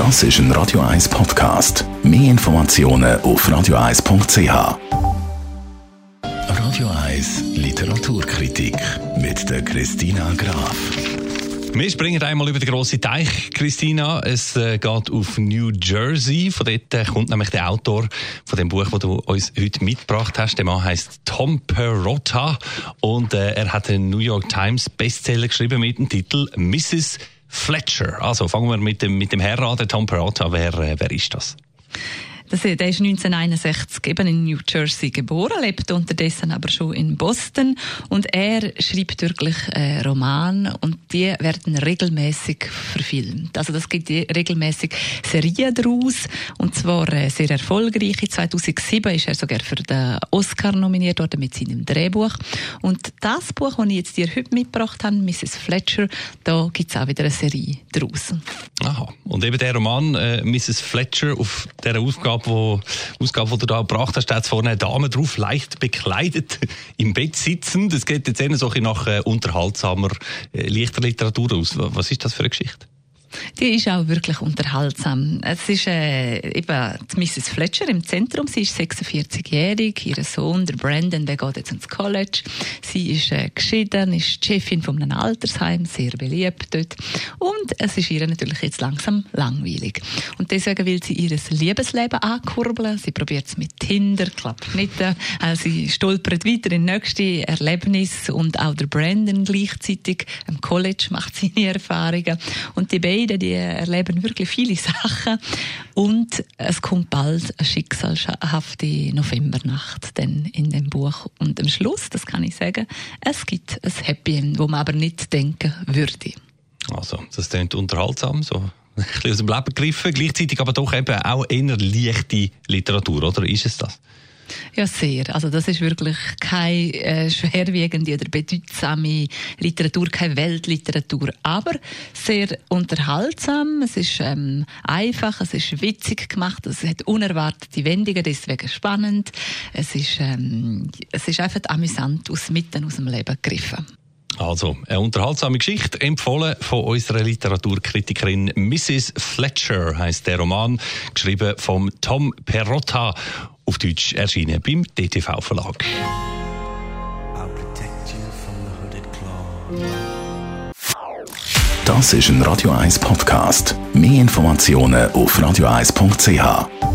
Das ist ein Radio 1 Podcast. Mehr Informationen auf radio1.ch. Radio 1 Literaturkritik mit der Christina Graf. Wir springen einmal über den grossen Teich, Christina. Es äh, geht auf New Jersey. Von dort äh, kommt nämlich der Autor von dem Buch, das du uns heute mitgebracht hast. Der Mann heißt Tom Perotta und äh, er hat einen New York Times Bestseller geschrieben mit dem Titel Mrs. Fletcher. Also fangen wir mit dem, mit dem Herrn an, der Tom Perotta. Wer, äh, wer ist das? Der ist 1961 eben in New Jersey geboren, lebt unterdessen aber schon in Boston und er schreibt wirklich äh, Romane und die werden regelmäßig verfilmt. Also das gibt regelmäßig Serien daraus und zwar äh, sehr erfolgreich. 2007 ist er sogar für den Oscar nominiert worden mit seinem Drehbuch und das Buch, das ich jetzt dir heute mitgebracht habe, Mrs. Fletcher, da gibt es auch wieder eine Serie daraus. Aha. Und eben der Roman äh, Mrs. Fletcher auf der Ausgabe, wo, Ausgabe, die du da gebracht hast, hat vorne eine Dame drauf, leicht bekleidet, im Bett sitzen. Das geht jetzt eher so nach äh, unterhaltsamer, äh, leichter Literatur aus. Was ist das für eine Geschichte? Die ist auch wirklich unterhaltsam. Es ist äh, eben die Mrs. Fletcher im Zentrum. Sie ist 46-jährig. Ihr Sohn, der Brandon, der geht jetzt ins College. Sie ist äh, geschieden, ist Chefin von einem Altersheim, sehr beliebt dort. Und es ist ihr natürlich jetzt langsam langweilig. Und deswegen will sie ihr Liebesleben ankurbeln. Sie probiert es mit Tinder, klappt nicht. Also sie stolpert weiter in nächste Erlebnis und auch der Brandon gleichzeitig am College macht seine Erfahrungen. Und die beiden beiden, die erleben wirklich viele Sachen. Und es kommt bald eine schicksalhafte Novembernacht denn in dem Buch. Und am Schluss, das kann ich sagen, es gibt ein Happy End, wo man aber nicht denken würde. Also, das klingt unterhaltsam, so ein bisschen aus dem Leben gegriffen, gleichzeitig aber doch eben auch eher leichte Literatur, oder ist es das? Ja, sehr. Also das ist wirklich keine äh, schwerwiegende oder bedeutsame Literatur, keine Weltliteratur, aber sehr unterhaltsam. Es ist ähm, einfach, es ist witzig gemacht, es hat unerwartete Wendungen, deswegen spannend. Es ist, ähm, es ist einfach amüsant aus mitten aus dem Leben gegriffen. Also, eine unterhaltsame Geschichte, empfohlen von unserer Literaturkritikerin Mrs. Fletcher, heißt der Roman, geschrieben vom Tom Perotta, auf Deutsch erschienen beim DTV Verlag. Das ist ein Radio 1 Podcast. Mehr Informationen auf radio1.ch.